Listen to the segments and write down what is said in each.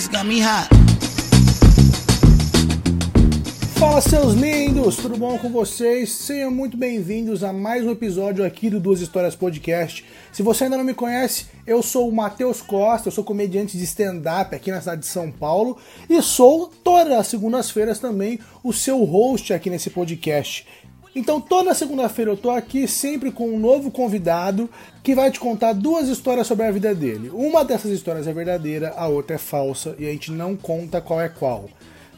Niggas got me hot. Fala seus lindos, tudo bom com vocês? Sejam muito bem-vindos a mais um episódio aqui do Duas Histórias Podcast. Se você ainda não me conhece, eu sou o Matheus Costa, eu sou comediante de stand-up aqui na cidade de São Paulo e sou todas as segundas-feiras também o seu host aqui nesse podcast. Então toda segunda-feira eu tô aqui sempre com um novo convidado que vai te contar duas histórias sobre a vida dele. Uma dessas histórias é verdadeira, a outra é falsa e a gente não conta qual é qual.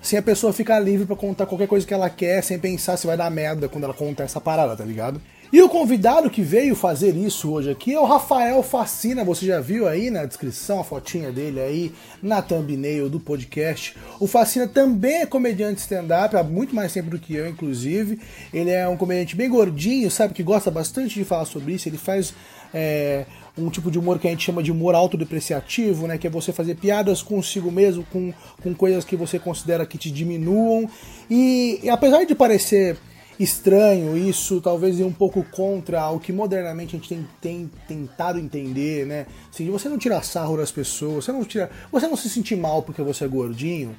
Assim a pessoa fica livre para contar qualquer coisa que ela quer sem pensar se vai dar merda quando ela conta essa parada, tá ligado? E o convidado que veio fazer isso hoje aqui é o Rafael Facina. Você já viu aí na descrição a fotinha dele aí na thumbnail do podcast. O Facina também é comediante stand-up há muito mais tempo do que eu, inclusive. Ele é um comediante bem gordinho, sabe, que gosta bastante de falar sobre isso. Ele faz é, um tipo de humor que a gente chama de humor autodepreciativo, né? Que é você fazer piadas consigo mesmo, com, com coisas que você considera que te diminuam. E, e apesar de parecer estranho isso, talvez ir um pouco contra o que modernamente a gente tem, tem tentado entender, né? Assim, você não tira sarro das pessoas, você não tira, você não se sentir mal porque você é gordinho.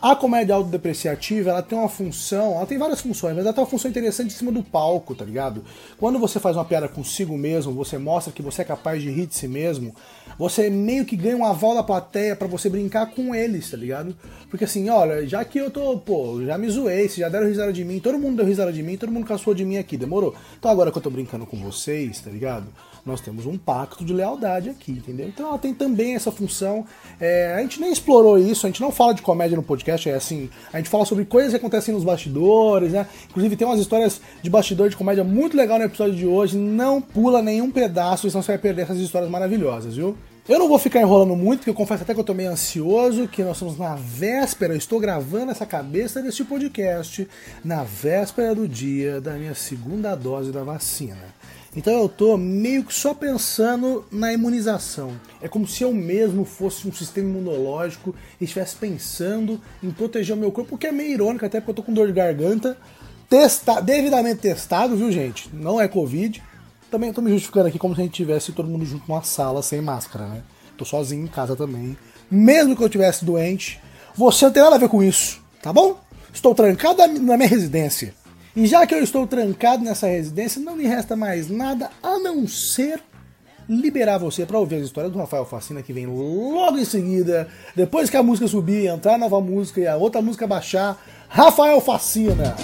A comédia autodepreciativa, ela tem uma função, ela tem várias funções, mas ela tem uma função interessante em cima do palco, tá ligado? Quando você faz uma piada consigo mesmo, você mostra que você é capaz de rir de si mesmo, você meio que ganha um aval da plateia para você brincar com eles, tá ligado? Porque assim, olha, já que eu tô, pô, já me zoei, se já deram risada de mim, todo mundo deu risada de mim, todo mundo caçou de mim aqui, demorou? Então agora que eu tô brincando com vocês, tá ligado? Nós temos um pacto de lealdade aqui, entendeu? Então ela tem também essa função. É, a gente nem explorou isso, a gente não fala de comédia no podcast, é assim, a gente fala sobre coisas que acontecem nos bastidores, né? Inclusive tem umas histórias de bastidor de comédia muito legal no episódio de hoje. Não pula nenhum pedaço, senão você vai perder essas histórias maravilhosas, viu? Eu não vou ficar enrolando muito, porque eu confesso até que eu tô meio ansioso, que nós estamos na véspera, eu estou gravando essa cabeça deste podcast na véspera do dia da minha segunda dose da vacina. Então eu tô meio que só pensando na imunização. É como se eu mesmo fosse um sistema imunológico e estivesse pensando em proteger o meu corpo, o que é meio irônico, até porque eu tô com dor de garganta. Testa, devidamente testado, viu, gente? Não é Covid. Também tô me justificando aqui como se a gente tivesse todo mundo junto numa sala sem máscara, né? Tô sozinho em casa também. Mesmo que eu tivesse doente, você não tem nada a ver com isso, tá bom? Estou trancado na minha residência. E já que eu estou trancado nessa residência, não me resta mais nada a não ser liberar você para ouvir as histórias do Rafael Facina, que vem logo em seguida, depois que a música subir, entrar a nova música e a outra música baixar. Rafael Facina!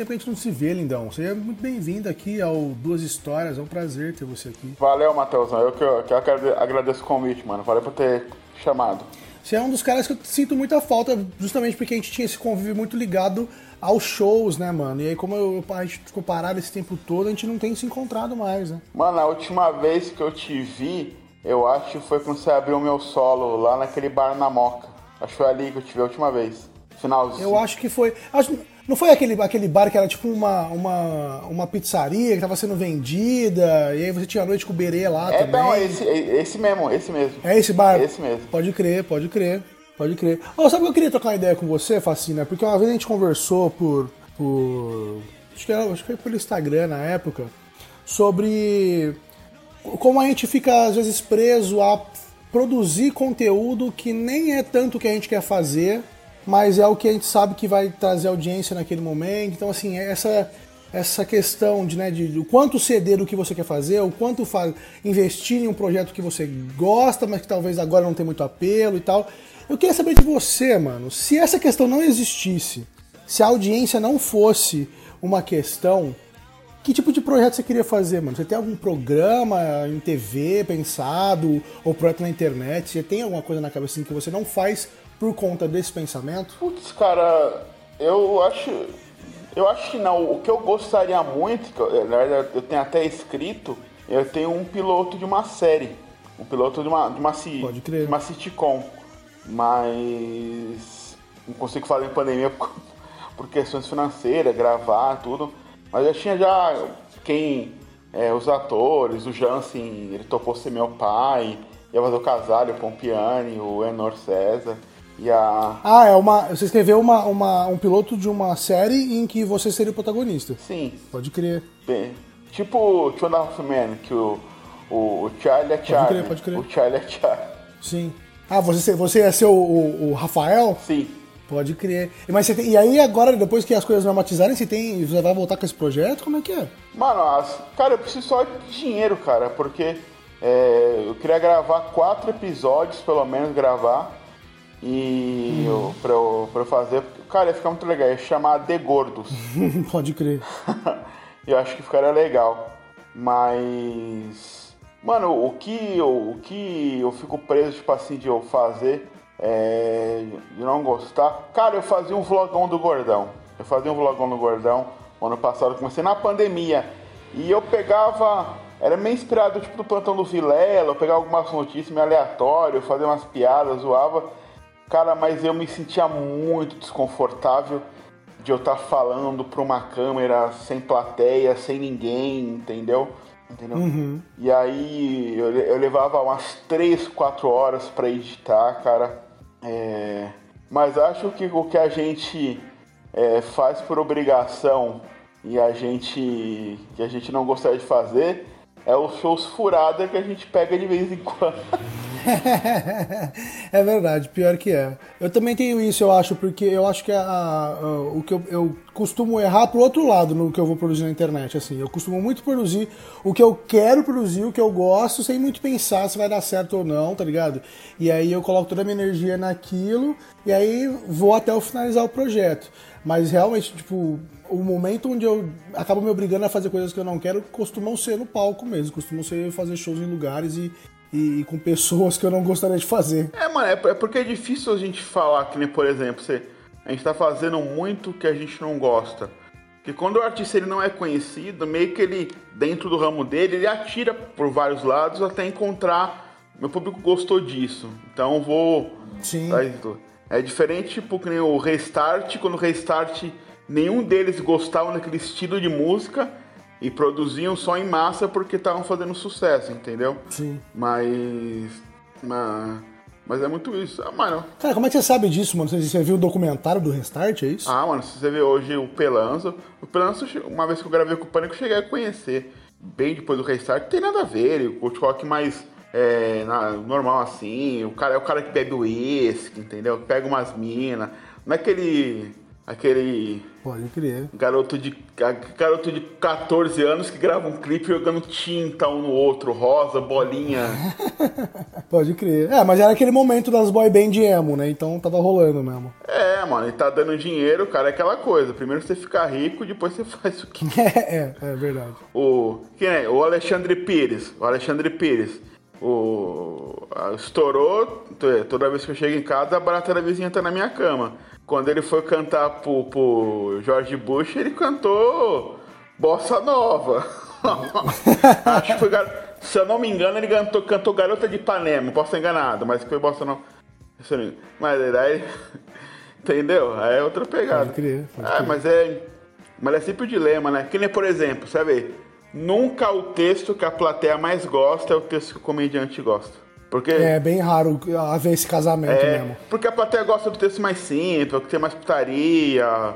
Tempo a gente não se vê, lindão? Seja muito bem-vindo aqui ao Duas Histórias, é um prazer ter você aqui. Valeu, Matheus. Eu que, eu que agradeço o convite, mano. Valeu por ter chamado. Você é um dos caras que eu sinto muita falta, justamente porque a gente tinha esse convívio muito ligado aos shows, né, mano? E aí, como eu, a gente ficou parado esse tempo todo, a gente não tem se encontrado mais, né? Mano, a última vez que eu te vi, eu acho que foi quando você abriu o meu solo lá naquele bar na Moca. Acho que foi ali que eu te vi a última vez. Finalzinho. Eu acho que foi. Acho, não foi aquele, aquele bar que era tipo uma, uma, uma pizzaria que tava sendo vendida, e aí você tinha a noite com o Berê lá é, também. Não, esse, esse mesmo, esse mesmo. É esse bar? Esse mesmo. Pode crer, pode crer. Pode crer. Oh, sabe que eu queria trocar uma ideia com você, Facina? Porque uma vez a gente conversou por. por acho, que era, acho que foi pelo Instagram na época, sobre como a gente fica às vezes preso a produzir conteúdo que nem é tanto o que a gente quer fazer mas é o que a gente sabe que vai trazer audiência naquele momento. Então, assim, essa essa questão de, né, de, o quanto ceder do que você quer fazer, o quanto faz, investir em um projeto que você gosta, mas que talvez agora não tem muito apelo e tal. Eu queria saber de você, mano, se essa questão não existisse, se a audiência não fosse uma questão, que tipo de projeto você queria fazer, mano? Você tem algum programa em TV pensado, ou projeto na internet? Você tem alguma coisa na cabeça assim, que você não faz por conta desse pensamento? Putz, cara, eu acho. Eu acho que não. O que eu gostaria muito, na verdade eu tenho até escrito, eu tenho um piloto de uma série. Um piloto de uma, de uma, Pode crer. De uma sitcom. Mas não consigo fazer em pandemia por, por questões financeiras, gravar, tudo. Mas eu tinha já quem. É, os atores, o Jansen, ele topou ser meu pai. Ia fazer o Casalho, o Pompiani, o Enor César. E a. Ah, é uma. Você escreveu uma, uma, um piloto de uma série em que você seria o protagonista. Sim. Pode crer. Bem, tipo Two Half Men, que o, o, o Charlie é Charlie. crer, pode crer. O Charlie é Charlie. Sim. Ah, você, você ia ser o, o, o Rafael? Sim. Pode crer. Mas você tem, e aí agora, depois que as coisas normatizarem, você tem. Você vai voltar com esse projeto? Como é que é? Mano, as- cara, eu preciso só de dinheiro, cara, porque é, eu queria gravar quatro episódios, pelo menos, gravar. E eu, pra, eu, pra eu fazer. Cara, ia ficar muito legal. Ia chamar The Gordos. Pode crer. eu acho que ficaria legal. Mas. Mano, o que, eu, o que eu fico preso, tipo assim, de eu fazer. É, de não gostar. Cara, eu fazia um vlogão do Gordão. Eu fazia um vlogão do Gordão. Ano passado comecei na pandemia. E eu pegava. Era meio inspirado tipo do plantão do Vilela, eu pegava algumas notícias meio aleatórias, fazia umas piadas, zoava. Cara, mas eu me sentia muito desconfortável de eu estar falando pra uma câmera sem plateia, sem ninguém, entendeu? Entendeu? E aí eu, eu levava umas 3, 4 horas pra editar, cara. É, Mas acho que o que a gente é, faz por obrigação e a gente que a gente não gostaria de fazer é os shows furada que a gente pega de vez em quando. é verdade, pior que é. Eu também tenho isso, eu acho, porque eu acho que a, a- o que eu, eu costumo errar pro outro lado no que eu vou produzir na internet. Assim, eu costumo muito produzir o que eu quero produzir, o que eu gosto, sem muito pensar se vai dar certo ou não, tá ligado? E aí eu coloco toda a minha energia naquilo e aí vou até o finalizar o projeto. Mas realmente, tipo, o momento onde eu acabo me obrigando a fazer coisas que eu não quero costumam ser no palco mesmo, costumam ser fazer shows em lugares e, e com pessoas que eu não gostaria de fazer. É, mano, é, é porque é difícil a gente falar que por exemplo, você, a gente tá fazendo muito que a gente não gosta. Porque quando o artista ele não é conhecido, meio que ele, dentro do ramo dele, ele atira por vários lados até encontrar. Meu público gostou disso. Então vou. Sim. É diferente, tipo, que nem o Restart, quando o Restart, nenhum deles gostava daquele estilo de música e produziam só em massa porque estavam fazendo sucesso, entendeu? Sim. Mas. Mas, mas é muito isso. Ah, mano. Cara, como é que você sabe disso, mano? Você, você viu o documentário do Restart, é isso? Ah, mano, se você vê hoje o Pelanzo. O Pelanzo, uma vez que eu gravei com o Pânico, eu cheguei a conhecer. Bem depois do restart, não tem nada a ver. Ele curte rock mais é, na- normal assim. O cara é o cara que bebe uísque, entendeu? Que Pega umas minas. Não é aquele. Aquele. Pode crer. Garoto de, garoto de 14 anos que grava um clipe jogando tinta um no outro, rosa, bolinha. Pode crer. É, mas era aquele momento das boy band emo, né? Então tava rolando mesmo. É, mano, e tá dando dinheiro, cara, é aquela coisa. Primeiro você fica rico, depois você faz o que É, é, é verdade. O, quem é? o Alexandre Pires. O Alexandre Pires. O, estourou. Toda vez que eu chego em casa, a barata da vizinha tá na minha cama. Quando ele foi cantar pro, pro George Bush, ele cantou Bossa Nova. Acho que foi. Se eu não me engano, ele cantou, cantou Garota de Ipanema. Posso estar enganado, mas foi Bossa Nova. Mas daí. Entendeu? Aí é outra pegada. Pode crer, pode É, crer. mas é. Mas é sempre o dilema, né? Que nem, por exemplo, sabe? Nunca o texto que a plateia mais gosta é o texto que o comediante gosta. Porque. É bem raro haver esse casamento é, mesmo. porque a plateia gosta do texto mais simples, que tem mais putaria,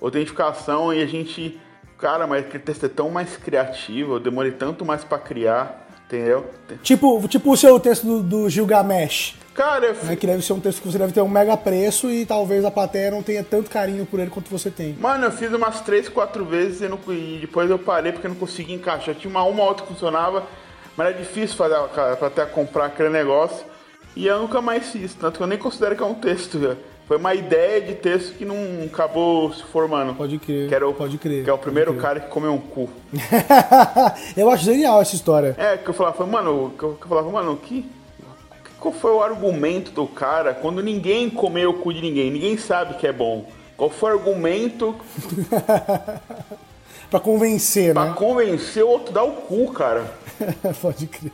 autentificação, e a gente. Cara, mas aquele texto é tão mais criativo, eu demorei tanto mais pra criar, entendeu? Tipo, tipo o seu texto do, do Gilgamesh, Cara, eu, né? Que deve ser um texto que você deve ter um mega preço e talvez a plateia não tenha tanto carinho por ele quanto você tem. Mano, eu fiz umas três, quatro vezes e, não- e depois eu parei porque eu não conseguia encaixar. Tinha uma, uma outra que funcionava, mas era difícil fazer a- pra até comprar aquele negócio. E eu nunca mais fiz, tanto que eu nem considero que é um texto. velho. Foi uma ideia de texto que não acabou se formando. Pode crer, Que, era o, pode crer, que é o primeiro cara que comeu um cu. eu acho genial essa história. É, que eu falava, mano, que eu, que eu falava, mano, que, qual foi o argumento do cara quando ninguém comeu o cu de ninguém? Ninguém sabe que é bom. Qual foi o argumento Pra convencer, pra né? convencer o outro dar o cu, cara? pode crer.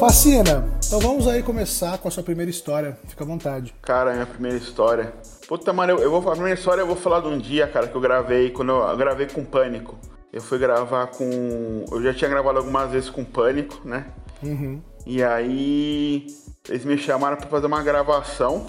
Fascina, Então vamos aí começar com a sua primeira história. Fica à vontade. Cara, minha primeira história. Puta, mano, eu, eu vou, a primeira história eu vou falar de um dia, cara, que eu gravei, quando eu, eu gravei com Pânico. Eu fui gravar com. Eu já tinha gravado algumas vezes com Pânico, né? Uhum. E aí eles me chamaram pra fazer uma gravação.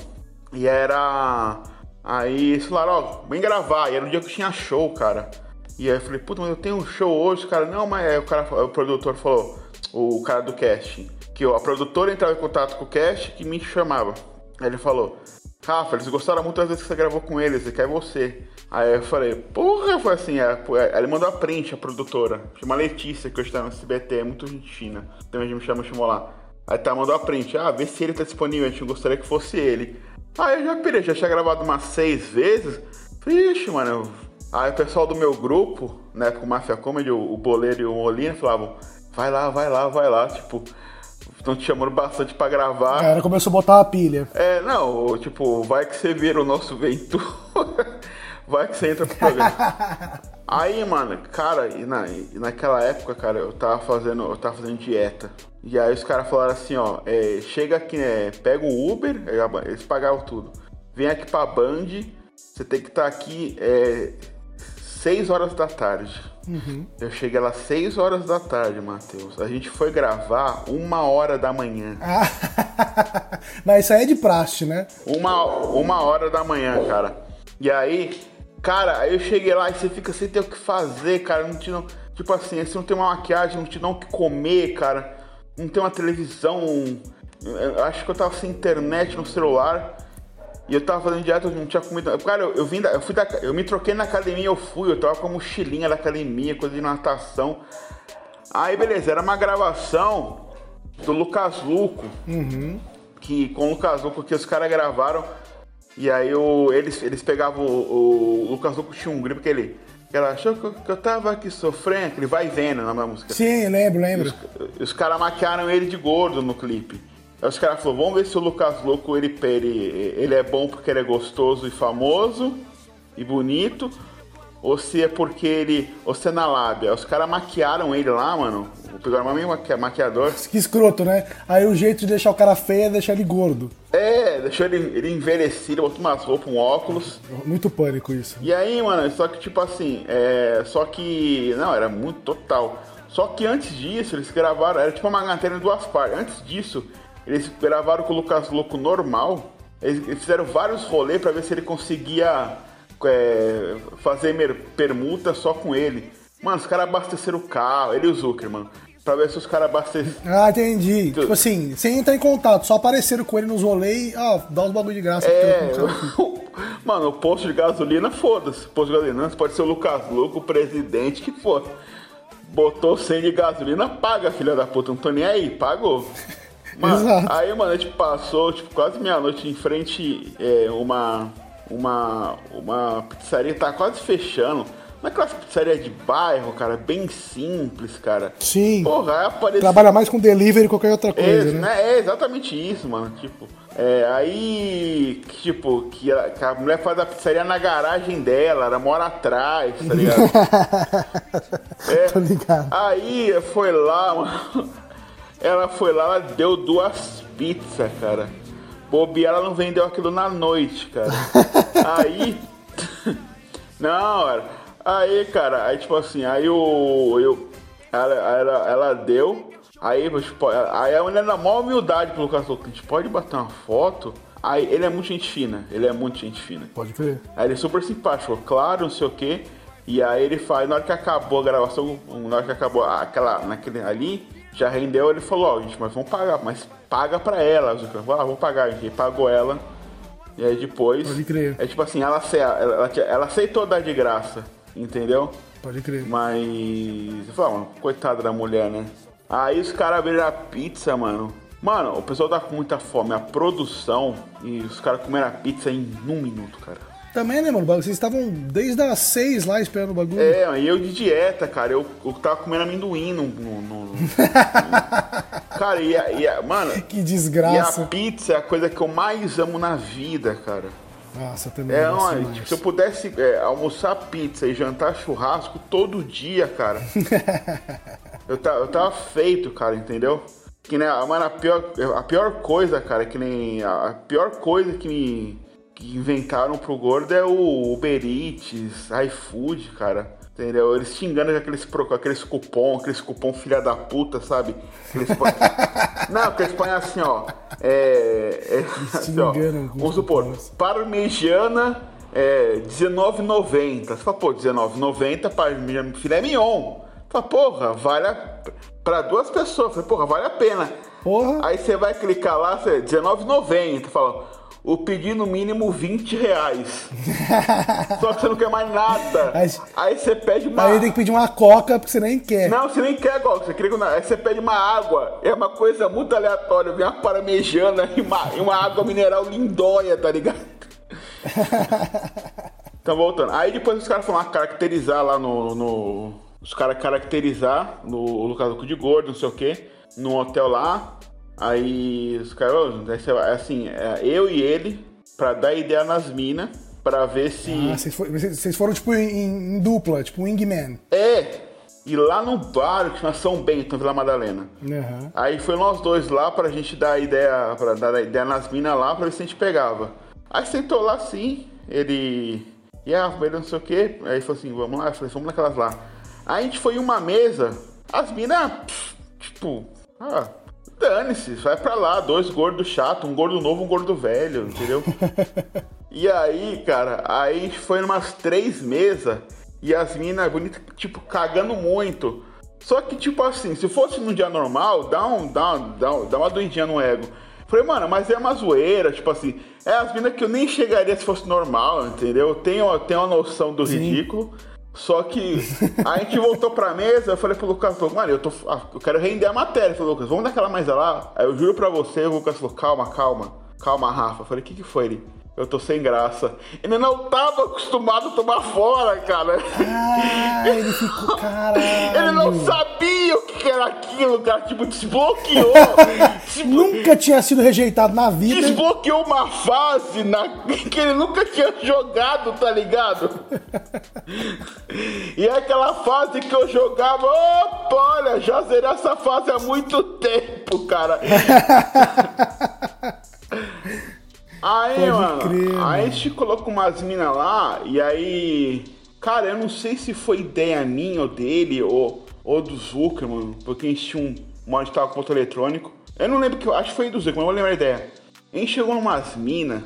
E era. Aí eles falaram, ó, vem gravar. E era um dia que tinha show, cara. E aí eu falei, puta, mas eu tenho um show hoje, cara. Não, mas aí o cara, o produtor falou, o cara do casting, que a produtora entrava em contato com o cast que me chamava. Ele falou, Rafa, eles gostaram muito das vezes que você gravou com eles, ele quer você. Aí eu falei, porra, foi assim, é, é. Ele mandou a print, a produtora. Chama Letícia, que hoje tá no SBT, é muito gente fina. Também me chamou, chamou lá. Aí tá, mandou a print, ah, vê se ele tá disponível, a gente gostaria que fosse ele. Aí eu já pirei, já tinha gravado umas seis vezes. Falei, ixi, mano. Aí o pessoal do meu grupo, né, com Mafia Comedy, o, o Boleiro e o Molina, falavam, vai lá, vai lá, vai lá, tipo, estão te chamando bastante pra gravar. A galera começou a botar a pilha. É, não, tipo, vai que você vira o nosso Ventura. vai que você entra pro programa. Aí, mano, cara, e na, e naquela época, cara, eu tava fazendo, eu tava fazendo dieta. E aí os caras falaram assim, ó, é, chega aqui, né, pega o Uber, eles pagavam tudo. Vem aqui pra Band, você tem que estar tá aqui é, 6 horas da tarde. Uhum. Eu cheguei lá 6 horas da tarde, Matheus. A gente foi gravar uma hora da manhã. Ah, mas isso aí é de praxe, né? Uma, uma hora da manhã, cara. E aí, cara, aí eu cheguei lá e você fica sem ter o que fazer, cara. Não te não, tipo assim, você não tem uma maquiagem, não te o que comer, cara. Não tem uma televisão. Acho que eu tava sem internet no celular. E eu tava fazendo dieta, eu não tinha comida. Cara, eu, eu vim da, eu fui da, eu me troquei na academia, eu fui, eu tava com a mochilinha da academia, coisa de natação. Aí beleza, era uma gravação do Lucas Luco. Uhum. Que com o Lucas Luco que os caras gravaram. E aí o, eles, eles pegavam o, o Lucas Luco tinha um grito que ele. Ela achou que eu, que eu tava aqui sofrendo, ele vai vendo na minha música. Sim, lembro, lembro. Os, os caras maquiaram ele de gordo no clipe. Aí os caras falaram, vamos ver se o Lucas Louco ele, ele, ele é bom porque ele é gostoso e famoso e bonito, ou se é porque ele. ou se é na lábia. Os caras maquiaram ele lá, mano. Pegaram uma maqui maquiador. Que escroto, né? Aí o jeito de deixar o cara feio é deixar ele gordo. É, deixou ele, ele envelhecido, botou umas roupas, um óculos. Muito pânico isso. E aí, mano, só que tipo assim, é. Só que. Não, era muito total. Só que antes disso, eles gravaram, era tipo uma matéria em duas partes. Antes disso, eles gravaram com o Lucas Louco normal. Eles fizeram vários rolês para ver se ele conseguia é, fazer permuta só com ele. Mano, os caras abasteceram o carro, ele e o Zucker, mano. Pra ver se os caras abasteceram. Ah, entendi. Tipo assim, sem entrar em contato, só apareceram com ele nos rolês e, ó, dá uns bagulho de graça. É, mano, o posto de gasolina, foda-se. Posto de gasolina, pode ser o Lucas Louco, o presidente, que for. Botou 100 de gasolina, paga, filha da puta. Não tô nem aí, pagou. Mano, Exato. aí, mano, a gente passou, tipo, quase meia-noite em frente é, uma, uma, uma pizzaria tá quase fechando. Naquela pizzaria de bairro, cara, bem simples, cara. Sim. Porra, apareceu... Trabalha mais com delivery que qualquer outra coisa, é, né? É exatamente isso, mano. Tipo, é, aí, tipo, que a, que a, mulher faz a pizzaria na garagem dela, ela mora atrás, tá ligado? é, Tô ligado. Aí foi lá, mano. Ela foi lá, ela deu duas pizzas, cara. Bobi, ela não vendeu aquilo na noite, cara. aí. não, aí, cara, aí tipo assim, aí o. Eu, ela, ela, ela deu. Aí, tipo, aí a mulher na maior humildade pro Lucas falou, a gente pode bater uma foto? Aí ele é muito gente fina, ele é muito gente fina. Pode crer. Aí ele é super simpático, claro, não sei o quê. E aí ele faz, na hora que acabou a gravação, na hora que acabou aquela, naquele ali, já rendeu, ele falou, ó, oh, gente, mas vamos pagar, mas paga pra ela. Falei, ah, vou pagar, gente. pagou ela. E aí depois. Pode crer. É tipo assim, ela, ela, ela aceitou dar de graça, entendeu? Pode crer. Mas. Eu falei, ah, coitada da mulher, né? Aí os caras abriram a pizza, mano. Mano, o pessoal tá com muita fome. A produção e os caras comeram a pizza em um minuto, cara. Também, né, mano? Vocês estavam desde as seis lá esperando o bagulho. É, e eu de dieta, cara. Eu, eu tava comendo amendoim no. no, no... cara, e a, e a, Mano. Que desgraça. E a pizza é a coisa que eu mais amo na vida, cara. Nossa, também. É, não, tipo, se eu pudesse é, almoçar pizza e jantar churrasco todo dia, cara. eu, tá, eu tava feito, cara, entendeu? Que nem, mano, a pior, a pior coisa, cara, que nem. A pior coisa que me. Que inventaram pro gordo é o Uber Eats, iFood, cara. Entendeu? Eles te enganam com aqueles, com aqueles cupom, aqueles cupom filha da puta, sabe? Aqueles põe... Não, que eles põem assim, ó. É. é assim, ó, vamos supor, parmegiana é, R$19,90. Você fala, pô, R$19,90 parmegiana filé mignon. Fala, porra, vale a... pra duas pessoas. Fala, porra, vale a pena. Porra. Aí você vai clicar lá, R$19,90. Fala, o pedido mínimo 20 reais. Só que você não quer mais nada. Aí, aí, você pede uma. Aí tem que pedir uma coca porque você nem quer. Não, você nem quer coca. Você quer... Aí você pede uma água. É uma coisa muito aleatória. Vem uma paramejana e uma, e uma água mineral lindóia, tá ligado? então voltando. Aí depois os caras foram lá caracterizar lá no. no os caras caracterizar no lugar de gordo, não sei o que, num hotel lá. Aí os caras, assim, é, eu e ele, pra dar ideia nas minas, pra ver se. Ah, vocês foram, tipo em, em, dupla, tipo wingman. É! E lá no bar, que chama São Bento, em Vila Madalena. Uhum. Aí foi nós dois lá pra gente dar ideia, pra dar ideia nas minas lá, pra ver se a gente pegava. Aí sentou lá assim, ele. E ah, ele não sei o quê. Aí falou assim, vamos lá, eu falei, vamos naquelas lá. Aí a gente foi em uma mesa, as minas, tipo, ah, Dane-se, vai pra lá, dois gordos chato, um gordo novo, um gordo velho, entendeu? e aí, cara, aí foi umas três mesas e as minas bonitas, tipo, cagando muito. Só que, tipo assim, se fosse num dia normal, dá, um, dá, um, dá, um, dá uma doidinha no ego. Falei, mano, mas é uma zoeira, tipo assim, é as minas que eu nem chegaria se fosse normal, entendeu? Tenho, tenho uma noção do Sim. ridículo. Só que a gente voltou pra mesa, eu falei pro Lucas, mano, eu, tô, ah, eu quero render a matéria. Eu falei, Lucas, vamos daquela mais lá? Aí eu juro pra você, o Lucas falou, calma, calma, calma, Rafa. Eu falei, o que que foi ele? Eu tô sem graça. Ele não tava acostumado a tomar fora, cara. Ah, ele ficou, caralho. Ele não sabia o que era aquilo, cara. Tipo, desbloqueou. tipo, nunca tinha sido rejeitado na vida. Desbloqueou uma fase na... que ele nunca tinha jogado, tá ligado? e é aquela fase que eu jogava. Opa, olha, já zerei essa fase há muito tempo, cara. Aí, Pode mano, crer, aí a gente colocou umas minas lá e aí. Cara, eu não sei se foi ideia minha ou dele ou, ou do Zuckerman, porque a gente tinha um. Uma gente tava com ponto eletrônico. Eu não lembro que eu acho que foi do Zuckerman, não vou lembrar a ideia. A gente chegou numas minas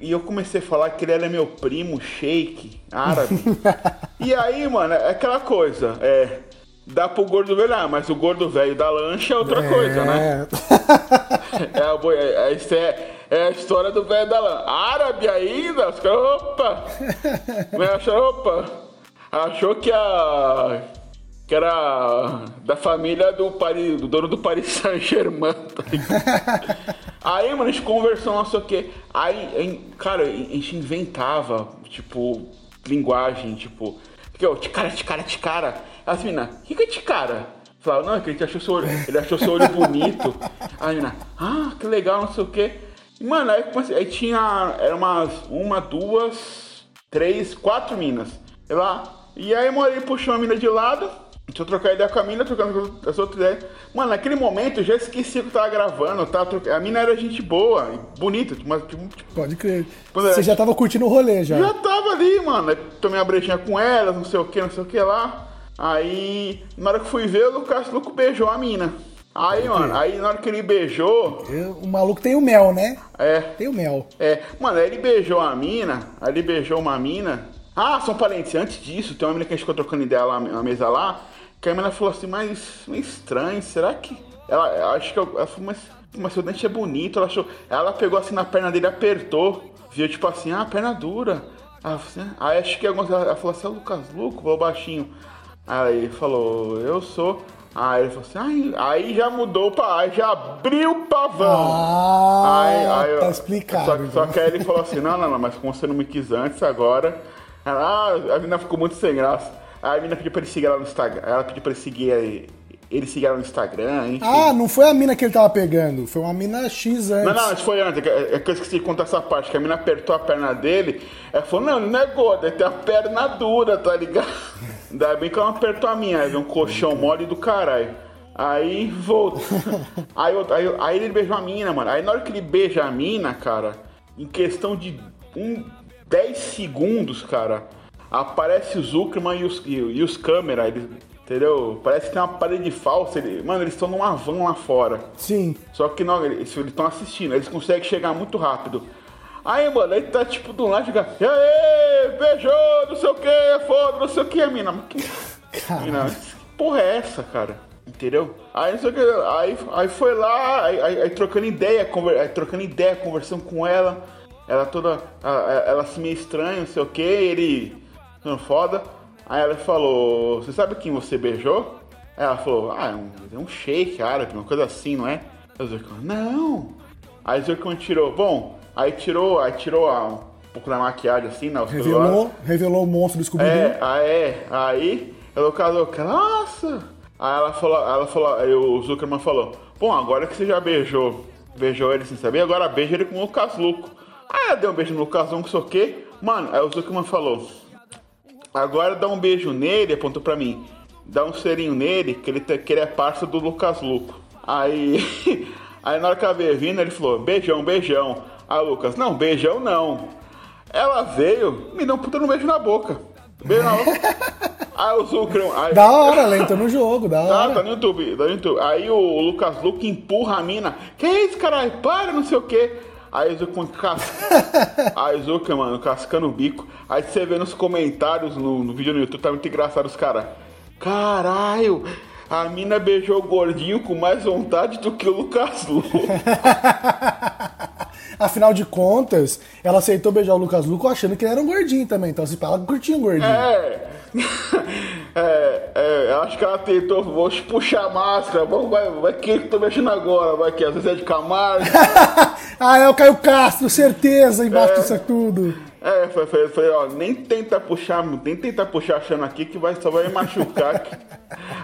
e eu comecei a falar que ele era meu primo, shake, árabe. e aí, mano, é aquela coisa, é. Dá pro gordo velho, ah, mas o gordo velho da lancha é outra é... coisa, né? é, é, é, é, é a história do velho da lã. Árabe ainda? Os caras, opa! achou, opa! Achou que a. que era da família do, Paris, do dono do Paris Saint-Germain. Tá aí, mano, a gente conversou, não sei o quê. Aí, cara, a gente inventava, tipo, linguagem, tipo. Que, ó, ticara, ticara, ticara. As meninas, o que, que é ticara? Falava, não, é que ele achou seu olho, ele achou seu olho bonito. Aí a menina, ah, que legal, não sei o quê. Mano, aí, aí tinha. Era umas. Uma, duas, três, quatro minas. E lá. E aí ele puxou a mina de lado. Deixa eu trocar ideia com a mina, trocando as outras ideias. Mano, naquele momento eu já esqueci que eu tava gravando. Troc... A mina era gente boa, bonita, mas tipo. tipo Pode crer. Você já tava curtindo o rolê já. Já tava ali, mano. Tomei uma brejinha com elas, não sei o que, não sei o que lá. Aí, na hora que fui ver, o Lucas Luco beijou a mina. Aí, mano, aí na hora que ele beijou. O maluco tem o mel, né? É. Tem o mel. É. Mano, aí ele beijou a mina. Aí ele beijou uma mina. Ah, são parentes. Antes disso, tem uma mina que a gente ficou trocando ideia lá na mesa lá. Que a mina falou assim, mas meio estranho, será que. Ela acho que eu, ela falou, mas, mas seu dente é bonito. Ela achou. Ela pegou assim na perna dele apertou. Viu tipo assim, ah, perna dura. Assim, aí acho que algumas. Ela falou assim, é Lucas Luco, baixinho. Aí ele falou, eu sou. Aí ele falou assim, aí, aí já mudou pra. Aí já abriu o pavão. Ah, aí, aí, tá explicado. Só, só, que aí ele falou assim, não, não, não, mas como você não me quis antes, agora. Ela, ah, a menina ficou muito sem graça. Aí a menina pediu pra ele seguir ela no Instagram. Ela pediu pra ele seguir aí. Ele seguir ela no Instagram, enfim. Ah, não foi a mina que ele tava pegando, foi uma mina X antes. Não, não, isso foi antes. É, é que eu esqueci de contar essa parte, que a mina apertou a perna dele. Ela falou, não, ele não é gordo, ele tem a perna dura, tá ligado? Ainda bem que ela apertou a minha, aí um colchão mole do caralho. Aí voltou. aí, aí, aí ele beijou a mina, mano. Aí na hora que ele beija a mina, cara, em questão de um 10 segundos, cara, aparece o Zuckerman e os, e, e os câmeras, eles, entendeu? Parece que tem uma parede falsa. Ele, mano, eles estão numa van lá fora. Sim. Só que não, eles estão assistindo, eles conseguem chegar muito rápido. Aí, mano, aí tá tipo do lado, fica, e aí, beijou, não sei o que, foda, não sei o que, mina. Que, mina, que porra é essa, cara? Entendeu? Aí, não sei o que, aí, aí foi lá, aí, aí, aí trocando ideia, conver, aí, trocando ideia, conversando com ela, ela toda, ela, ela se meio estranha, não sei o que, ele, não foda. Aí ela falou, você sabe quem você beijou? Aí ela falou, ah, é um, é um shake árabe, uma coisa assim, não é? Aí o Zircon, não. Aí o Zircon tirou, bom, aí tirou, aí tirou a, um pouco da maquiagem assim, né? Revelou, revelou o monstro do scooby É, aí, aí ela casou, nossa! Aí ela falou, ela falou, aí o Zuckerman falou, bom, agora que você já beijou, beijou ele sem saber, agora beija ele com o Lucas Luco. Aí ela deu um beijo no Lucas Luco, sei o quê. Mano, aí o Zuckerman falou, agora dá um beijo nele, apontou pra mim, dá um serinho nele, que ele, que ele é parça do Lucas Luco. Aí, aí na hora que ela veio vindo, ele falou, beijão, beijão. Aí o Lucas, não, beijão não. Ela veio, me deu um puta no beijo na boca. Beijo na boca. Aí o Zuckerman... Aí... Da hora, ela entrou no jogo, da Tá, hora. tá no YouTube, tá no YouTube. Aí o Lucas Luke empurra a mina. Que isso, caralho? Para, não sei o quê. Aí o Zuckerman casca. Aí o Zuckerman cascando o bico. Aí você vê nos comentários no, no vídeo no YouTube, tá muito engraçado os caras. Caralho! A mina beijou o gordinho com mais vontade do que o Lucas Luke. Afinal de contas, ela aceitou beijar o Lucas Luco achando que ele era um gordinho também. Então, se ela curtia um gordinho. É. É, é, acho que ela tentou, vou puxar a máscara, vamos, vai, vai que eu tô mexendo agora, vai que às vezes é de Camargo. ah, é o Caio Castro, certeza, embaixo disso tudo. É, foi, foi, foi, ó, nem tenta puxar, nem tenta puxar achando aqui que vai, só vai machucar. que,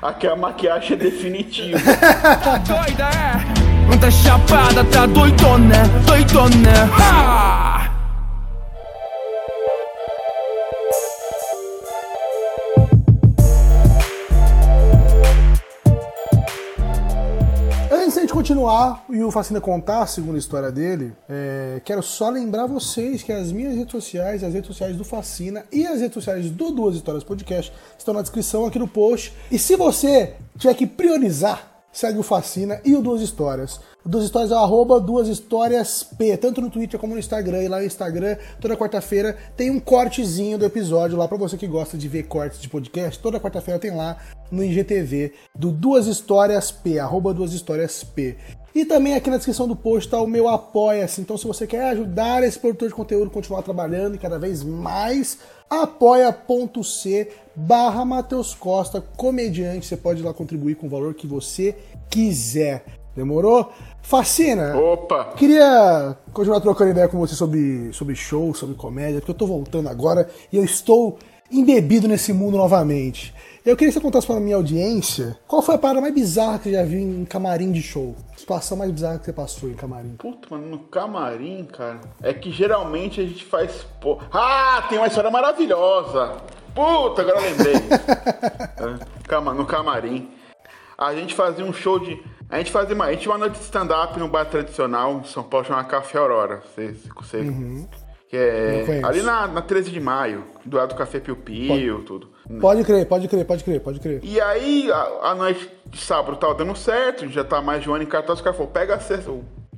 aqui a maquiagem é definitiva. Tá doida, é? Tá chapada, tá doidona, doidona. Ha! Continuar e o Fascina contar a segunda história dele, é, quero só lembrar vocês que as minhas redes sociais, as redes sociais do Fascina e as redes sociais do Duas Histórias Podcast estão na descrição aqui no post. E se você tiver que priorizar, segue o Fascina e o Duas Histórias. O Duas Histórias é o arroba Duas Histórias P, tanto no Twitter como no Instagram. E lá no Instagram, toda quarta-feira, tem um cortezinho do episódio lá pra você que gosta de ver cortes de podcast. Toda quarta-feira tem lá no IGTV do Duas Histórias P, arroba Duas Histórias P. E também aqui na descrição do post está o meu Apoia-se. Então, se você quer ajudar esse produtor de conteúdo a continuar trabalhando e cada vez mais, apoia.c barra Matheus Costa, comediante. Você pode ir lá contribuir com o valor que você quiser. Demorou? Fascina! Opa! Queria continuar trocando ideia com você sobre, sobre show, sobre comédia, porque eu tô voltando agora e eu estou embebido nesse mundo novamente. Eu queria que você contasse pra minha audiência qual foi a parada mais bizarra que você já viu em camarim de show. A situação mais bizarra que você passou em camarim. Puta, mano, no camarim, cara. É que geralmente a gente faz. Pô... Ah, tem uma história maravilhosa! Puta, agora eu lembrei. É, no camarim. A gente fazia um show de. A gente fazia uma, a gente tinha uma noite de stand-up no bar tradicional em São Paulo, chamado Café Aurora. Você, você, que é ali na, na 13 de maio, do lado do Café Piu Piu, tudo. Pode crer, pode crer, pode crer, pode crer. E aí, a, a noite de sábado tava dando certo, a já tá mais de um ano em cartaz, os caras falaram, pega a sexta.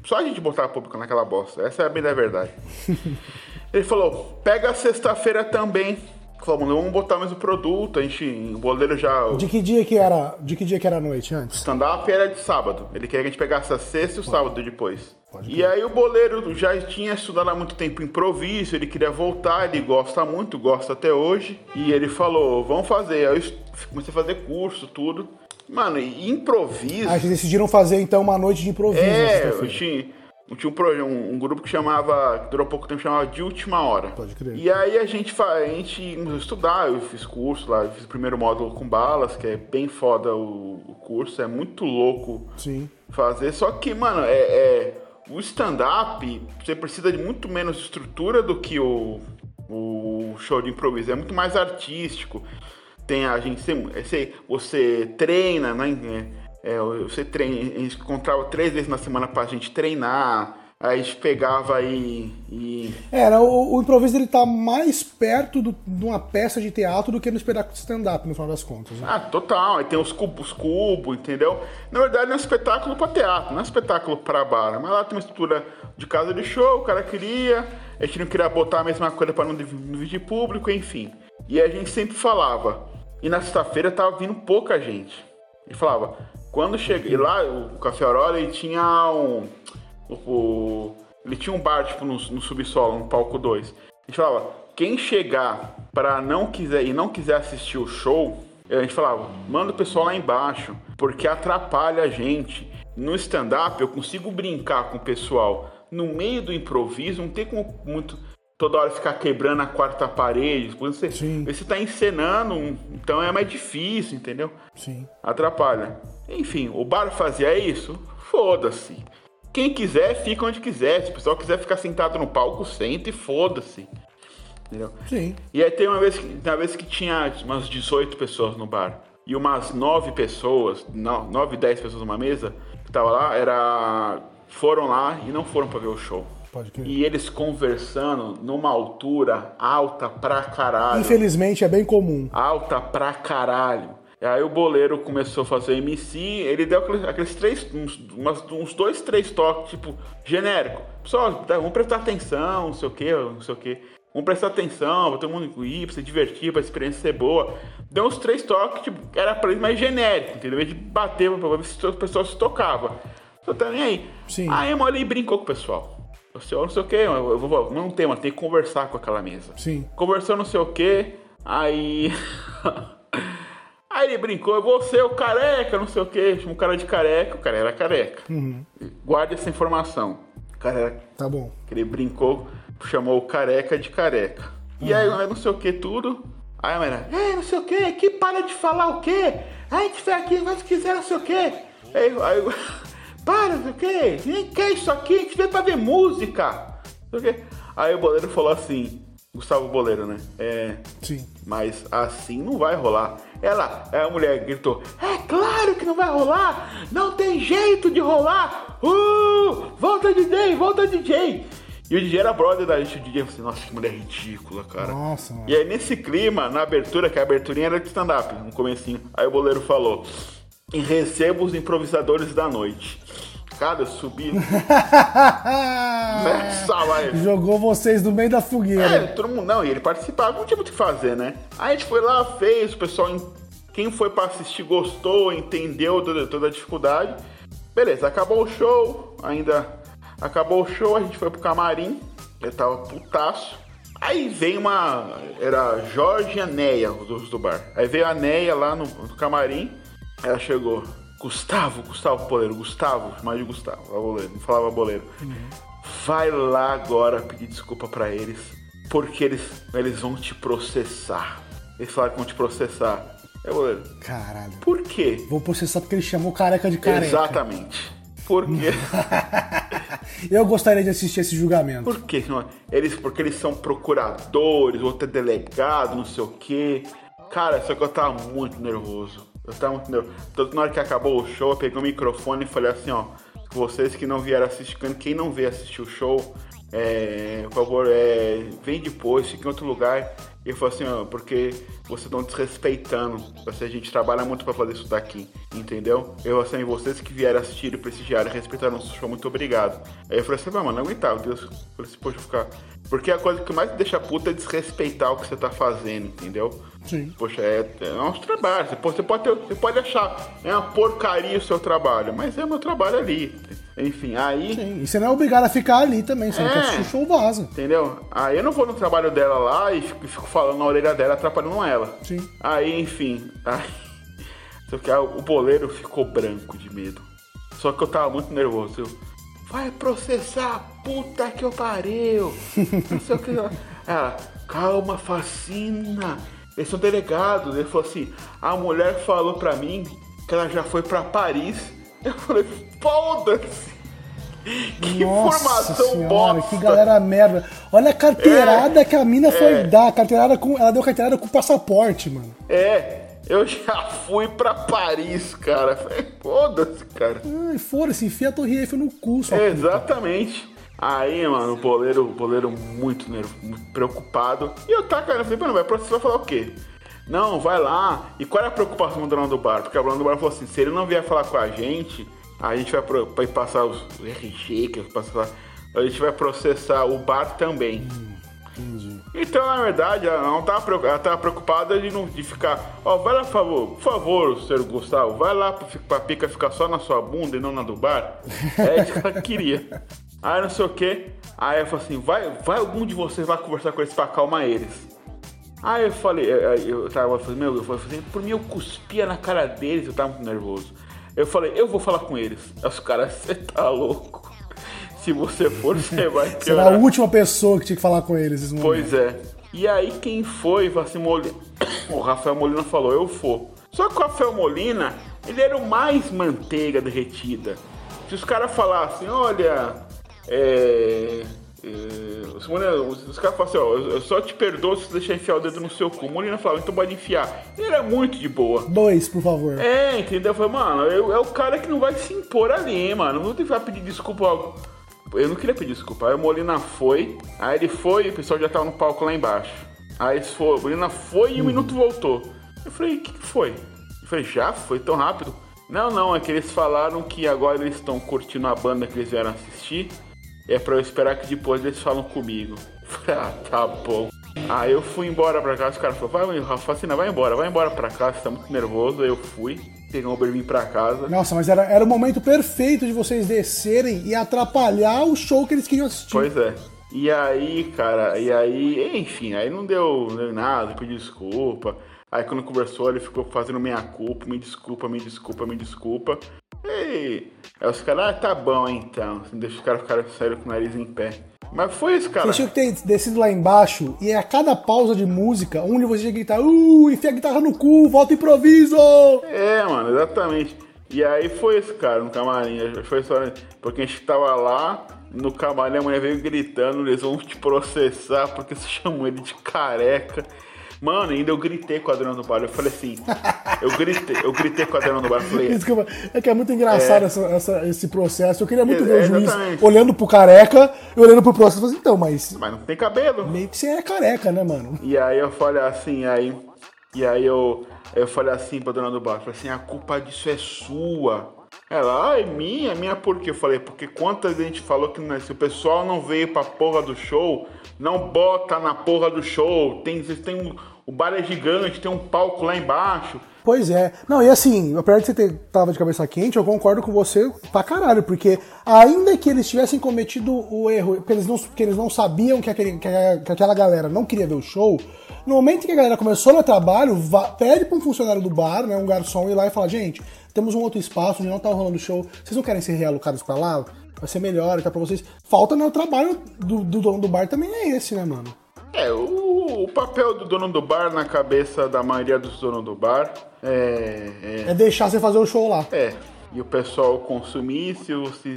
Só a gente botar público naquela bosta. Essa é a bem da verdade. Ele falou, pega a sexta-feira também. Falou, mano, vamos botar mais o produto, a gente, o boleiro já... De que dia que era, de que dia que era a noite antes? stand-up era de sábado. Ele queria que a gente pegasse a sexta e o sábado depois. Pode E aí o boleiro já tinha estudado há muito tempo improviso, ele queria voltar, ele gosta muito, gosta até hoje. E ele falou, vamos fazer. Aí eu comecei a fazer curso, tudo. Mano, improviso... Ah, vocês decidiram fazer então uma noite de improviso É, eu tinha, tinha um, um, um grupo que chamava, que durou pouco tempo, chamava De Última Hora. Pode crer. E aí a gente, a gente estudar, eu fiz curso lá, fiz o primeiro módulo com balas, que é bem foda o, o curso, é muito louco Sim. fazer. Só que, mano, é, é- o stand-up, você precisa de muito menos estrutura do que o, o show de improviso. É muito mais artístico. Tem a gente, você, você treina, né? É, você treina, a gente encontrava três vezes na semana pra gente treinar. Aí a gente pegava e. e... Era, o, o improviso ele tá mais perto do- de uma peça de teatro do que no espetáculo de stand-up, no final das contas. né? Ah, total. Aí tem os cubos, os cubos, entendeu? Na verdade, não é um espetáculo pra teatro, não é um espetáculo pra bar. Mas lá tem uma estrutura de casa de show, o cara queria. A gente não queria botar a mesma coisa pra não div- dividir público, enfim. E a gente sempre falava. E na sexta-feira tava vindo pouca gente. E falava, quando chega. E lá, o Café Aurora, ele tinha um. o- ele tinha um bar, tipo, no, no subsolo, no palco 2. A gente falava, quem chegar pra não quiser e não quiser assistir o show, a gente falava, manda o pessoal lá embaixo, porque atrapalha a gente. No stand-up eu consigo brincar com o pessoal. No meio do improviso, não tem como muito toda hora ficar quebrando a quarta parede. Você, Sim. você tá encenando, então é mais difícil, entendeu? Sim. atrapalha. Enfim, o bar fazia isso? Foda-se. Quem quiser, fica onde quiser. Se o pessoal quiser ficar sentado no palco, senta e foda-se. Entendeu? Sim. E aí tem uma vez, que, uma vez que tinha umas 18 pessoas no bar. E umas 9 pessoas, 9, 10 pessoas numa mesa, que tava lá, era. Foram lá e não foram pra ver o show. E eles conversando numa altura alta pra caralho Infelizmente é bem comum. alta pra caralho. E aí o boleiro começou a fazer MC, ele deu aqueles, aqueles três, uns, umas- uns dois, três toques, tipo, genérico. Pessoal, tá, vamos prestar atenção, não sei o que, não sei o que. Vamos prestar atenção, pra todo mundo ir, pra se divertir, pra experiência ser boa. Deu uns três toques, tipo, era pra ele mais genérico, entendeu? De bater pra ver se o pessoal se tocava. Só tá nem aí. Sim. Aí a Molly brincou com o pessoal. O senhor não sei o que, eu, vou, não tem, mas tem que conversar com aquela mesa. Sim. Conversou não sei o que, aí. aí ele brincou, eu vou ser o careca, não sei o que, chamou o cara de careca, o cara era careca. Guarde essa informação. O cara era. Tá bom. Ele brincou, chamou o careca de careca. E aí, não sei o que, tudo. Aí a mulher, é, não sei o que, que para de falar o quê? A gente vai aqui, nós quiser, não sei o que. Aí, aí, para, não o que, ninguém quer isso aqui, a gente veio pra ver música. Não sei o quê. Aí o boleiro falou assim, Gustavo Boleiro, né? É, Sim. mas assim não vai rolar. Ela, a mulher gritou: É claro que não vai rolar! Não tem jeito de rolar! Uh! Volta DJ, volta DJ! E o DJ era brother da gente. O DJ falou assim: Nossa, que mulher ridícula, cara. Nossa, mano. E aí nesse clima, na abertura, que a aberturinha era de stand-up, no comecinho, aí o boleiro falou: E recebo os improvisadores da noite. Cara, eu subi nessa live. Jogou vocês no meio da É, fogueira. todo mundo. Não, e ele participava, não tinha muito o que fazer, né? Aí a gente foi lá, fez, o pessoal. Quem foi pra assistir gostou, entendeu toda, toda a dificuldade. Beleza, acabou o show, ainda. Acabou o show, a gente foi pro camarim, ele tava putaço. Aí veio uma. Era Jorge e a Neia, os dois do bar. Aí veio a Neia lá no, no camarim, ela chegou. Gustavo, Gustavo Boleiro, Gustavo, chamava de Gustavo, a boleiro, não falava boleiro. Vai lá agora pedir desculpa pra eles, porque eles, eles vão te processar. Eles falaram que vão te processar. É, boleiro, Caralho. por quê? Vou processar porque ele chamou careca de careca. Exatamente. Por quê? Eu gostaria de assistir esse julgamento. Por quê? Eles, porque eles são procuradores, outro é delegado, não sei o quê. Cara, só que eu tava muito nervoso. Eu tava muito nervoso. Tanto na hora que acabou o show, eu peguei o microfone e falei assim, ó. Vocês que não vieram assistir, quem não veio assistir o show, é, por favor, é, vem depois, fica em outro lugar. E eu falei assim, ó, porque vocês estão desrespeitando. Assim, a gente trabalha muito pra fazer isso daqui, entendeu? Eu assim, vocês que vieram assistir e prestigiaram e respeitaram o nosso show, muito obrigado. Aí eu falei assim, "Ah, mano, não aguentava, Deus. Eu falei assim, poxa, ficar. Porque a coisa que mais deixa puta é desrespeitar o que você tá fazendo, entendeu? Sim. Poxa, é, é nosso trabalho. Você pode, você, pode ter- você pode achar é uma porcaria o seu trabalho, mas é meu trabalho ali. Enfim, aí. Sim. E você não é obrigado a ficar ali também. Você não É. quer assistir o show, vaza. Entendeu? Aí eu não vou no trabalho dela lá e fico, fico falando na orelha dela, atrapalhando ela. Sim. Aí, enfim. Aí, só que aí o boleiro ficou branco de medo. Só que eu tava muito nervoso. Eu, vai processar, puta que eu pariu. Não sei o que. Ela, calma, fascina. Eles são delegados. Ele falou assim: a mulher falou pra mim que ela já foi pra Paris. Eu falei, foda-se. Que Nossa informação senhora, bosta. que galera merda. Olha a carteirada É. que a mina foi É. dar. Carteirada com, ela deu carteirada com passaporte, mano. É, Eu já fui pra Paris, cara. Foda-se, cara. Ai, foda-se, enfia a Torre Eiffel no cu, só. Exatamente. Aí, mano, o boleiro, o boleiro muito, nervo, muito preocupado. E eu tá, cara, eu falei, mano, vai processar falar o quê? Não, vai lá. E qual é a preocupação do dono do bar? Porque a dona do bar falou assim, se ele não vier falar com a gente, a gente vai pro, vai passar os RG, que passar, a gente vai processar o bar também. Entendi. Então, na verdade, ela não tava, preocup- ela tava preocupada de, não, de ficar, ó, vai lá, por favor, por favor, senhor Gustavo, vai lá pra, pra pica ficar só na sua bunda e não na do bar. É isso que ela queria. Aí não sei o que. Aí eu falei assim, vai, vai algum de vocês lá conversar com eles pra acalmar eles. Aí eu falei, eu, eu tava falando, meu, eu falei assim, por mim eu cuspia na cara deles, eu tava muito nervoso. Eu falei, eu vou falar com eles. Aí os caras, você tá louco. Se você for, você vai Será piorar. a última pessoa que tinha que falar com eles. Pois é. E aí quem foi, assim, Molina, o Rafael Molina falou, eu vou. Só que o Rafael Molina, ele era o mais manteiga derretida. Se os caras falassem, olha, é... é, os, Molina- os- os caras falassem, ó, eu eu só te perdoo se você deixar enfiar o dedo no seu cu. O Molina falava, então pode enfiar. Ele era muito de boa. Dois, por favor. É, entendeu? Eu falei, mano, eu, é o cara que não vai se impor ali, mano. Não vai pedir desculpa. Eu não queria pedir desculpa. Aí o Molina foi, aí ele foi e o pessoal já tava no palco lá embaixo. Aí eles foram, o Molina foi e um minuto voltou. Eu falei, o que, que foi? Eu falei, já? Foi tão rápido? Não, não, é que eles falaram que agora eles estão curtindo a banda que eles vieram assistir. É pra eu esperar que depois eles falam comigo. Falei, ah, tá bom. Aí eu fui embora pra casa, os caras falaram, vai, Rafa, assim, vai embora, vai embora pra casa, você tá muito nervoso. Aí eu fui, peguei um Uber e vim pra casa. Nossa, mas era, era o momento perfeito de vocês descerem e atrapalhar o show que eles queriam assistir. Pois é. E aí, cara, e aí, enfim, aí não deu, não deu nada, pedi desculpa. Aí quando conversou, ele ficou fazendo meia culpa, me desculpa, me desculpa, me desculpa. E aí os caras, ah, tá bom então. Deixa os caras ficarem sério com o nariz em pé. Mas foi isso, cara. Vocês tinham que ter descido lá embaixo e a cada pausa de música, um de vocês que gritar, uh, enfia a guitarra no cu, volta improviso! É, mano, exatamente. E aí foi isso, cara, no camarim. Foi só. Porque a gente tava lá, no camarim, a mulher veio gritando, eles vão te processar porque você chamou ele de careca. Mano, ainda eu gritei com a dona do bar. Eu falei assim, eu gritei, eu gritei com a dona do bar. Eu falei, Desculpa, é que é muito engraçado essa- essa- esse processo. Eu queria muito É, ver o juiz olhando pro careca e olhando pro processo. Eu falei, então, mas mas não tem cabelo. meio que você é careca, né, mano? E aí eu falei assim, aí. E aí eu, eu falei assim pra dona do bar, eu falei assim, a culpa disso é sua. Ela, ah, é minha, minha por quê? Eu falei, porque quantas gente falou que né, se o pessoal não veio pra porra do show, não bota na porra do show. Tem, vocês têm um, o bar é gigante, tem um palco lá embaixo. Pois é. Não, e assim, apesar de você ter tava de cabeça quente, eu concordo com você pra caralho, porque ainda que eles tivessem cometido o erro, porque eles não, porque eles não sabiam que, aquele, que, que aquela galera não queria ver o show, no momento que a galera começou no trabalho, pede pra um funcionário do bar, né, um garçom, ir lá e falar, gente, temos um outro espaço onde não tá rolando show, vocês não querem ser realocados pra lá? Vai ser melhor, tá pra vocês. Falta no trabalho do, do dono do bar também é esse, né, mano? É, o, o papel do dono do bar na cabeça da maioria dos donos do bar é- é É deixar você fazer o show lá. É, e o pessoal consumir, se, o- se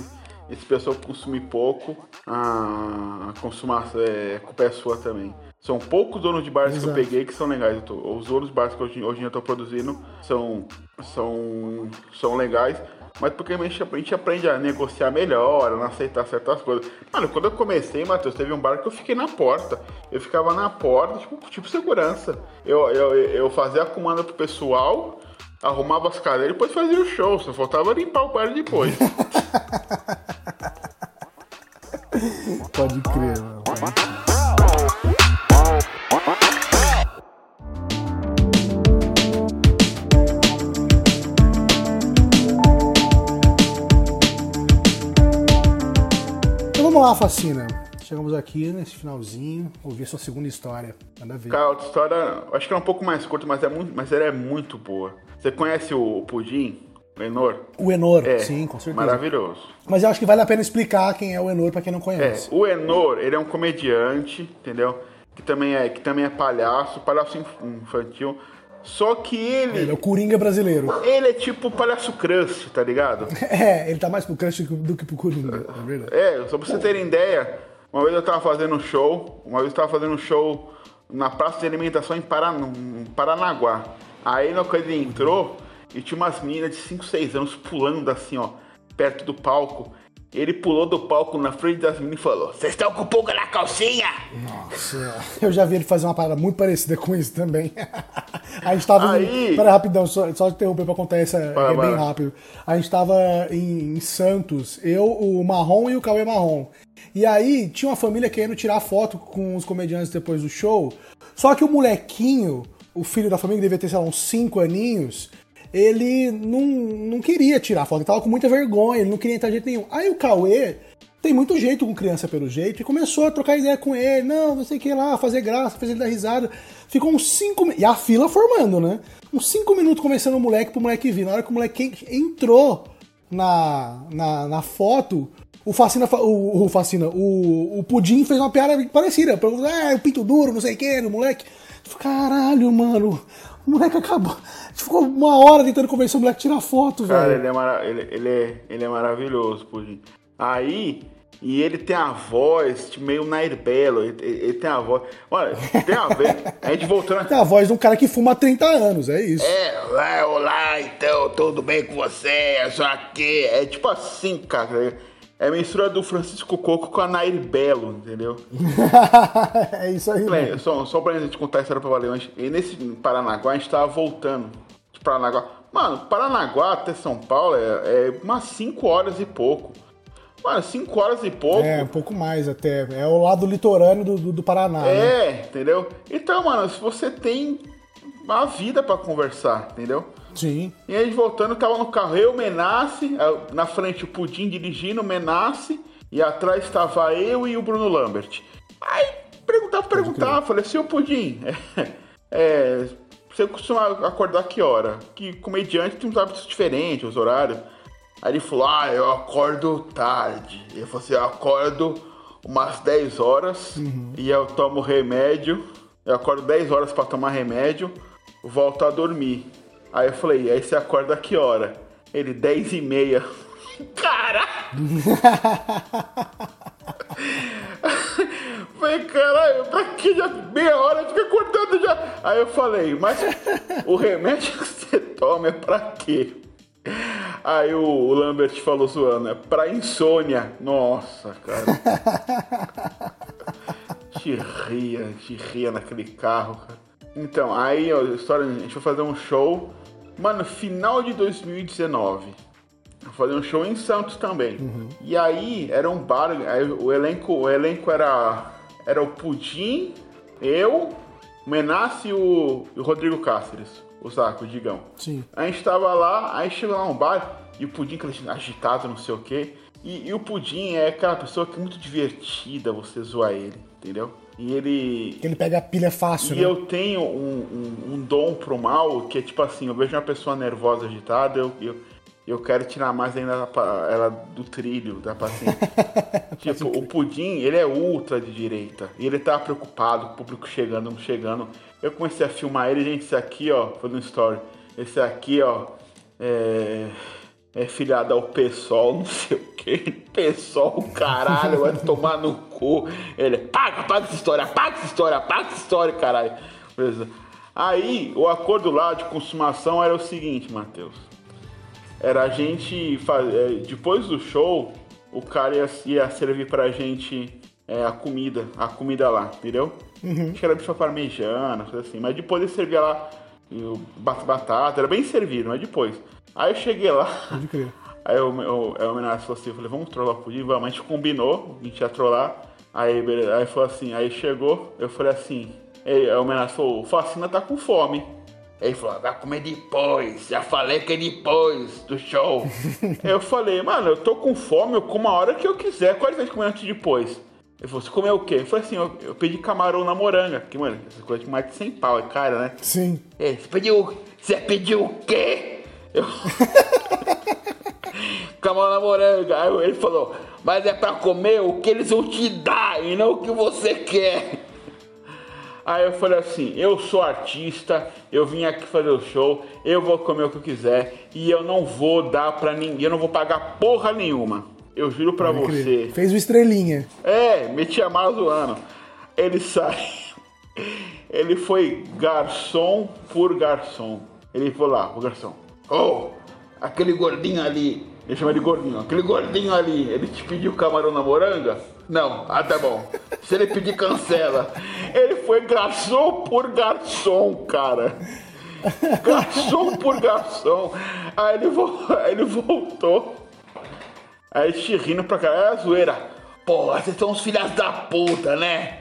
esse pessoal consumir pouco, a, a consumação é, culpa é sua também. São poucos donos de bares que Exato. eu peguei que são legais. Tô- os outros bares que hoje, hoje eu tô produzindo são, são, são legais. Mas porque a gente, a gente aprende a negociar melhor, a não aceitar certas coisas. Mano, quando eu comecei, Matheus, teve um bar que eu fiquei na porta. Eu ficava na porta, tipo, tipo segurança. Eu, eu, eu fazia a comanda pro pessoal, arrumava as cadeiras e depois fazia o show. Só faltava limpar o bar depois. Pode crer, mano. Lá, Facina. Chegamos aqui nesse finalzinho, ouvir a sua segunda história. Manda ver. Cara, a outra história, acho que é um pouco mais curta, mas, é muito, mas ela é muito boa. Você conhece o Pudim, o Enor? O Enor, É, sim, com certeza. maravilhoso. Mas eu acho que vale a pena explicar quem é o Enor pra quem não É, conhece. o Enor, ele é um comediante, entendeu? Que também é, que também é palhaço, palhaço inf- infantil. Só que ele, Ele é o Coringa brasileiro. ele é tipo palhaço crush, tá ligado? É, ele tá mais pro crush do que pro Coringa, é verdade. É, só pra você terem ideia, uma vez eu tava fazendo um show, uma vez eu tava fazendo um show na praça de alimentação em Paran- em Paranaguá. Aí na coisa ele entrou e tinha umas meninas de 5, 6 anos pulando assim, ó, perto do palco. Ele pulou do palco na frente das meninas e falou: Vocês estão com pulga na calcinha? Nossa, eu já vi ele fazer uma parada muito parecida com isso também. a gente tava. Aí- Em... Pera, rapidão, só, só interromper pra contar essa. Vai, é bem vai. rápido. A gente tava em, em Santos, eu, o Marrom e o Cauê Marrom. E aí tinha uma família querendo tirar foto com os comediantes depois do show. Só que o molequinho, o filho da família, que devia ter, sei lá, uns 5 aninhos, ele não, não queria tirar foto, ele tava com muita vergonha, ele não queria entrar de jeito nenhum. Aí o Cauê tem muito jeito com criança pelo jeito e começou a trocar ideia com ele, não, não sei o que lá, fazer graça, fazer ele dar risada. Ficou uns 5 minutos. E a fila formando, né? Uns 5 minutos conversando o moleque pro moleque vir. Na hora que o moleque entrou na, na, na foto, o Facina, fa- o, o o, o Pudim fez uma piada parecida. Perguntou, ah, o pinto duro, não sei o que, no moleque. Caralho, mano. O moleque acabou. Ficou uma hora tentando convencer o moleque a tirar foto, Cara, velho. ele é, mara- ele, ele é, ele é maravilhoso, Pudim. Aí, e ele tem a voz tipo, meio Nair Belo, ele, ele- tem a voz. Olha, tem a ver. A gente voltando. Tem a voz de um cara que fuma há 30 anos, é isso. É, olá, olá, então, tudo bem com você? Eu sou aqui. É tipo assim, cara. É a mistura do Francisco Coco com a Nair Belo, entendeu? é isso aí, velho. só, só pra gente contar a história pra valer, antes, e nesse Paranaguá a gente tava voltando de Paranaguá. Mano, Paranaguá até São Paulo é, é umas 5 horas e pouco. Mano, 5 horas e pouco. É, um pouco mais até. É o lado litorâneo do, do, do Paraná, né? É, entendeu? Então, mano, se você tem uma vida pra conversar, entendeu? Sim. E aí, voltando, tava no carro eu, Menace, eh, na frente o Pudim dirigindo, o Menace, e atrás estava eu e o Bruno Lambert. Aí, perguntava, perguntava, falei, seu Pudim, é, você costuma acordar que hora? Que comediante tem uns hábitos diferentes, os horários. Aí ele falou, ah, eu acordo tarde. Ele falou assim, eu acordo umas 10 horas e eu tomo remédio. Eu acordo 10 horas pra tomar remédio, volto a dormir. Aí eu falei, aí você acorda que hora? Ele, 10 e meia. Caralho! Falei, caralho, pra que já meia hora fica acordando já? Aí eu falei, mas o remédio que você toma é pra quê? Aí o, o Lambert falou zoando, é pra insônia. Nossa, cara. te ria, te ria naquele carro, cara. Então, aí, a história, a gente foi fazer um show, mano, final de 2019. Eu fazer um show em Santos também. E aí era um bar, o elenco, o elenco era era o Pudim, eu, o Menace e o, o Rodrigo Cáceres, o Saco, o Digão. Sim. A gente tava lá, aí chegou lá um bar e o Pudim aquele agitado, não sei o quê. E, e o Pudim é aquela pessoa que é muito divertida você zoar ele, entendeu? E ele Que ele pega a pilha fácil, e né? eu tenho um, um- um dom pro mal, que é tipo assim, eu vejo uma pessoa nervosa, agitada, eu, eu, eu quero tirar mais ainda ela, do trilho da paciente. tipo, o Pudim, ele é ultra de direita. E ele tá preocupado, o público chegando, não chegando. Eu comecei a filmar ele, gente, esse aqui, ó, foi no story. Esse aqui, ó, é... É filhada ao PSOL, não sei o que. PSOL, caralho, vai tomar no cu. Ele, paga, paga essa história, paga essa história, paga essa história, caralho. Beleza. Aí, o acordo lá de consumação era o seguinte, Matheus. Era a gente fazer. Depois do show, o cara ia, ia servir pra gente é, a comida, a comida lá, entendeu? Acho que era bicho parmejana, coisa assim. Mas depois ele servia lá batata, era bem servido, mas depois. Aí eu cheguei lá. Pode crer. Aí o, o, aí o Menace falou assim, eu falei, vamos trollar o Pudim? Vamos, a gente combinou, a gente ia trollar. Aí, beleza, aí falou assim, aí chegou, eu falei assim, aí, aí o Menace falou, o Facina tá com fome. Aí ele falou, vai comer depois, já falei que é depois do show. aí eu falei, mano, eu tô com fome, eu como a hora que eu quiser, qual é a comer antes e depois? Ele falou, você comeu o quê? Eu falei assim, eu, eu pedi camarão na moranga, porque, mano, essa coisa de mais de 100 pau, é cara, né? Sim. É, você pediu. Você pediu o quê? Eu. Camarão na moranga. Aí ele falou, mas é pra comer o que eles vão te dar e não o que você quer. Aí eu falei assim, eu sou artista, eu vim aqui fazer o show, eu vou comer o que eu quiser e eu não vou dar pra ninguém, eu não vou pagar porra nenhuma. Eu juro pra você. Fez o estrelinha. É, metia mais zoando. Ele saiu. Ele foi garçom por garçom. Ele falou lá, o garçom. Oh, aquele gordinho ali. Ele chama de gordinho. Aquele gordinho ali, ele te pediu camarão na moranga? Não. Ah, tá bom. Se ele pedir, cancela. Ele foi garçom por garçom, cara. Garçom por garçom. Aí ele, aí ele voltou. Aí te rindo pra cá. É zoeira. Porra, vocês são uns filhas da puta, né?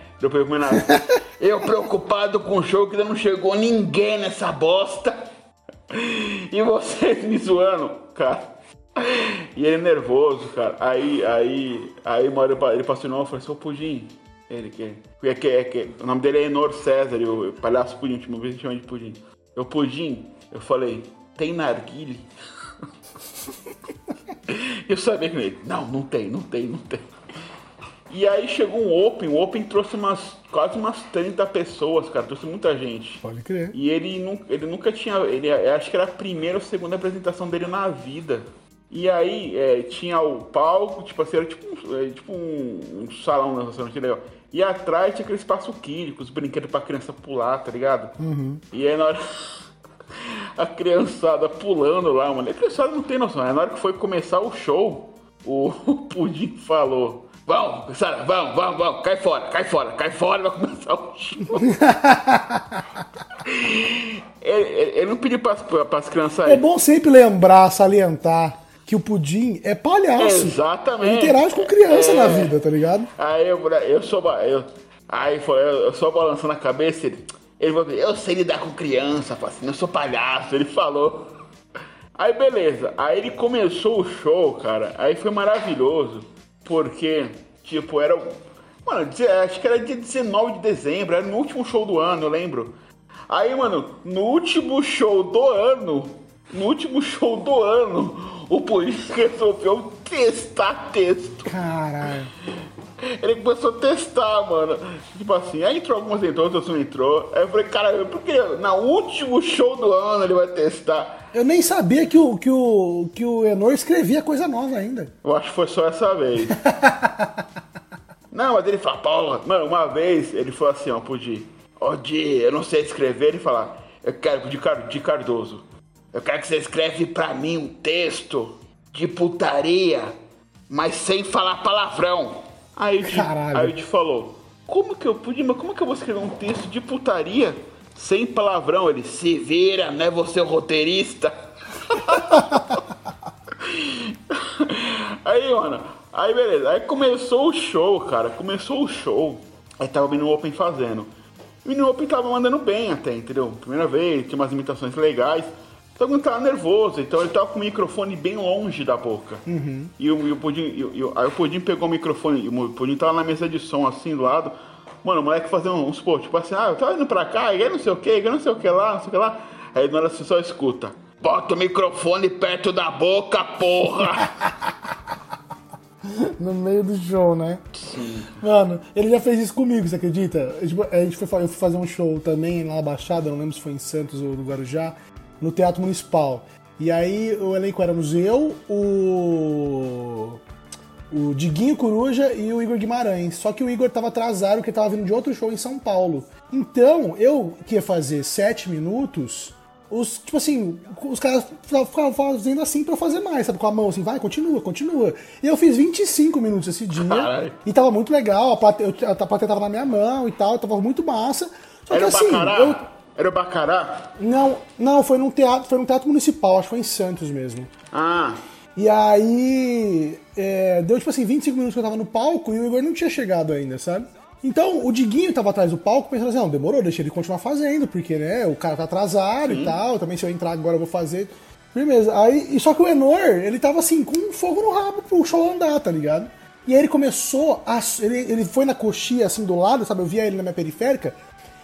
Eu preocupado com o show que ainda não chegou ninguém nessa bosta. E vocês me zoando, cara. E ele nervoso, cara. Aí, aí, aí uma hora ele passou no e falou assim, ô Pudim. Ele que é, que, é, que O nome dele é Enor César, o palhaço Pudim, última vez gente chama de Pudim. Eu Pudim, eu falei, tem narguile? eu sabia que ele, não, não tem, não tem, não tem. E aí chegou um Open, o Open trouxe umas, quase umas 30 pessoas, cara, trouxe muita gente. Pode crer. E ele, ele nunca tinha, ele acho que era a primeira ou segunda apresentação dele na vida. E aí é, tinha o palco, tipo assim, era tipo um, é, tipo um, um salão na restaurante legal. E atrás tinha aquele espaço quírico, com os brinquedos pra criança pular, tá ligado? Uhum. E aí na hora. a criançada pulando lá, mano. A criançada não tem noção. Aí na hora que foi começar o show, o Pudim falou. Vamos, Sara, vamos, vamos, vamos, cai fora, cai fora, cai fora, vai começar o show. ele, não pediu para as crianças aí. É bom sempre lembrar, salientar que o Pudim é palhaço. Exatamente. Ele interage com criança é... na vida, tá ligado? Aí eu, eu sou. Eu, aí foi, eu, eu só balançando a cabeça, ele. Ele falou, eu sei lidar com criança, assim, eu sou palhaço, ele falou. Aí beleza, aí ele começou o show, cara, aí foi maravilhoso. Porque, tipo, era. Mano, acho que era dia 19 de dezembro, era no último show do ano, eu lembro. Aí, mano, no último show do ano, no último show do ano, o polícia resolveu testar texto. Caralho. Ele começou a testar, mano. Tipo assim, aí entrou algumas entrou, outras não entrou. Aí eu falei, cara, por que no último show do ano ele vai testar? Eu nem sabia que o, que o, que o Enor escrevia coisa nova ainda. Eu acho que foi só essa vez. não, mas ele fala, porra, mano, uma vez ele falou assim, ó, Pudi, ó, Di, eu não sei escrever, ele fala, eu quero, de, de Cardoso, eu quero que você escreve pra mim um texto de putaria, mas sem falar palavrão. Aí o Di, aí o Di falou, como que eu pude, mas como que eu vou escrever um texto de putaria sem palavrão, ele se vira, não é você o roteirista. aí, mano, aí beleza, aí começou o show, cara, começou o show. Aí tava o Mino Open fazendo. O Mino Open tava mandando bem até, entendeu? Primeira vez, tinha umas imitações legais. Então ele tava nervoso, então ele tava com o microfone bem longe da boca. Uhum. E, o, e o Pudim, e, e, aí o Pudim pegou o microfone, o Pudim tava na mesa de som assim do lado. Mano, o moleque fazendo uns, pô, tipo assim, ah, eu tava indo pra cá, e aí não sei o que, e não sei o que lá, não sei o que lá. Aí na hora você só escuta. Bota o microfone perto da boca, porra! no meio do show, né? Sim. Mano, ele já fez isso comigo, você acredita? A gente foi, eu fui fazer um show também lá na Baixada, não lembro se foi em Santos ou no Guarujá, no Teatro Municipal. E aí o elenco éramos eu, o o Diguinho Coruja e o Igor Guimarães. Só que o Igor tava atrasado porque tava vindo de outro show em São Paulo. Então, eu que ia fazer sete minutos, os, tipo assim, os caras ficavam fazendo assim pra fazer mais, sabe? Com a mão assim, vai, continua, continua. E eu fiz 25 minutos esse dia. Caralho. E tava muito legal, a plateia, a plateia tava na minha mão e tal, tava muito massa. Só Era que assim. Eu... Era o Bacará? Não, não, foi num teatro, foi num teatro municipal, acho que foi em Santos mesmo. Ah. E aí, é, deu tipo assim, 25 minutos que eu tava no palco e o Igor não tinha chegado ainda, sabe? Então, o Diguinho tava atrás do palco pensando assim, não, demorou, deixa ele continuar fazendo, porque, né, o cara tá atrasado Sim. e tal, também se eu entrar agora eu vou fazer. Firmeza. Aí, só que o Enor, ele tava assim, com fogo no rabo pro show andar, tá ligado? E aí ele começou a. Ele, ele foi na coxinha assim do lado, sabe? Eu via ele na minha periférica.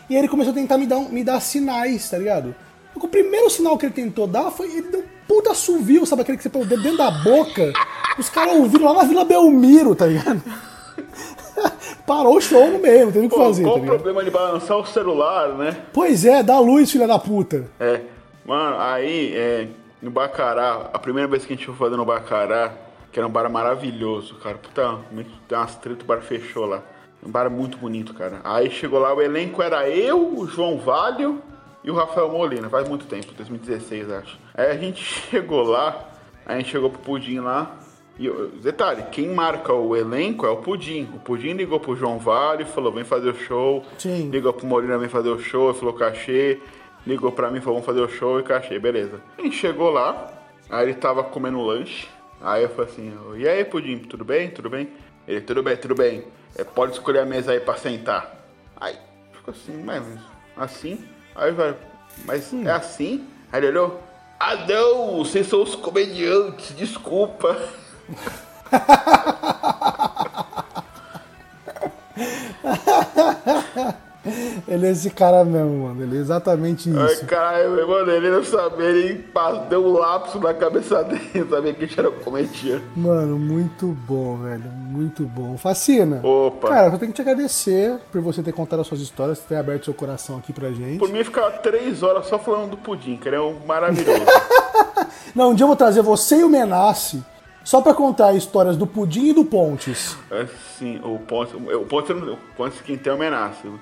E aí ele começou a tentar me dar, me dar sinais, tá ligado? O primeiro sinal que ele tentou dar foi. Ele deu puta assovio, sabe? Aquele que você põe o dedo dentro da boca. Os caras ouviram lá na Vila Belmiro, tá ligado? Parou o show no meio, não teve o que fazer. Qual tá o problema de balançar o celular, né? Pois é, dá luz, filha da puta. É. Mano, aí, é, no Bacará, a primeira vez que a gente foi fazer no Bacará, que era um bar maravilhoso, cara. Puta, tem umas treta, o bar fechou lá. Um bar muito bonito, cara. Aí chegou lá, o elenco era eu, o João Valho e o Rafael Molina, faz muito tempo, 2016 acho. Aí a gente chegou lá, a gente chegou pro Pudim lá, e detalhe, quem marca o elenco é o Pudim. O Pudim ligou pro João Vale, falou, vem fazer o show. Sim. Ligou pro Molina, vem fazer o show, falou cachê. Ligou pra mim, falou, vamos fazer o show e cachê, beleza. A gente chegou lá, aí ele tava comendo lanche. Aí eu falei assim, e aí Pudim, tudo bem? Tudo bem? Ele, tudo bem, tudo bem. É, pode escolher a mesa aí pra sentar. Aí, ficou assim, mas assim? Aí vai, mas é assim? Aí ele olhou, ah não, vocês são os comediantes, desculpa. Ele é esse cara mesmo, mano. Ele é exatamente Ai, isso. caralho, mano, ele não sabia, ele deu um lapso na cabeça dele, sabia que era comediante. Mano, muito bom, velho. Muito bom. Fascina. Opa. Cara, eu tenho que te agradecer por você ter contado as suas histórias, ter aberto seu coração aqui pra gente. Por mim, ficava três horas só falando do pudim, que ele é um maravilhoso. Não, um dia eu vou trazer você e o Menace só pra contar histórias do Pudim e do Pontes. assim, o Ponce, o Ponce, o Ponce quem tem é o Menace. Tem-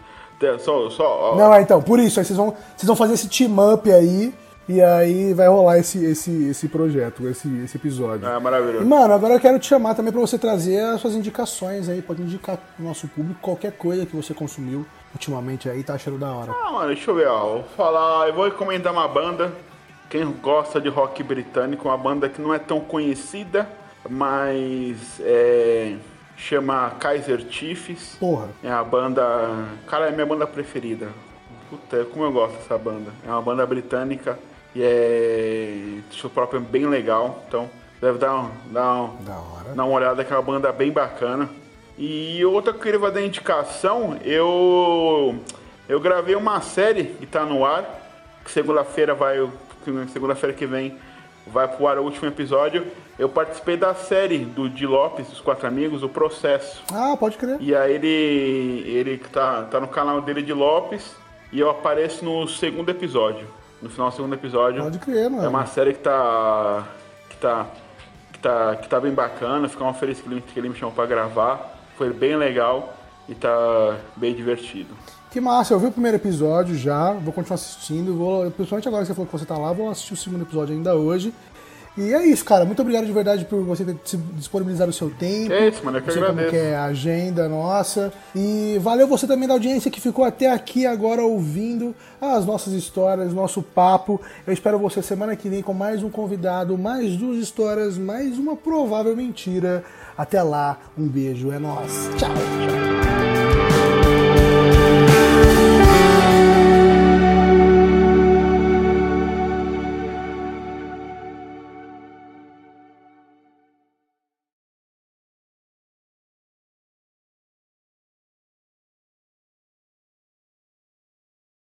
Só, só, ó, Não, é então, por isso, aí vocês vão, vocês vão fazer esse team-up aí, e aí vai rolar esse, esse, esse projeto, esse, esse episódio. é E, maravilhoso. mano, agora eu quero te chamar também pra você trazer as suas indicações aí, pode indicar pro nosso público qualquer coisa que você consumiu ultimamente aí, tá achando da hora. Ah, mano, deixa eu ver, ó. Vou falar, eu vou recomendar uma banda. Quem gosta de rock britânico, uma banda que não é tão conhecida, mas é, chama Kaiser Chiefs. Porra. É a banda. Cara, é minha banda preferida. Puta, como eu gosto dessa banda. É uma banda britânica e é. Seu próprio é bem legal. Então, deve dar, um, dar, um, Da hora. dar uma olhada que é uma banda bem bacana. E outra que eu queria dar indicação, eu. Eu gravei uma série que tá no ar. Que segunda-feira vai. Segunda-feira que vem vai pro ar o último episódio. Eu participei da série do Di Lopes, dos quatro amigos, o processo. Ah, pode crer. E aí ele, ele tá, tá no canal dele de Lopes e eu apareço no segundo episódio. No final do segundo episódio. Pode crer, mano. É uma série que tá. que tá. que tá, que tá bem bacana. Ficar uma feliz que ele, que ele me chamou pra gravar. Foi bem legal e tá bem divertido. Que massa, eu vi o primeiro episódio já, vou continuar assistindo, vou, principalmente agora que você falou que você tá lá, vou assistir o segundo episódio ainda hoje. E é isso, cara. Muito obrigado de verdade por você ter disponibilizado o seu tempo. É isso, mano, eu que sei como agradeço. que é a agenda nossa. E valeu você também da audiência que ficou até aqui agora ouvindo as nossas histórias, nosso papo. Eu espero você semana que vem com mais um convidado, mais duas histórias, mais uma provável mentira. Até lá, um beijo, é nóis. Tchau.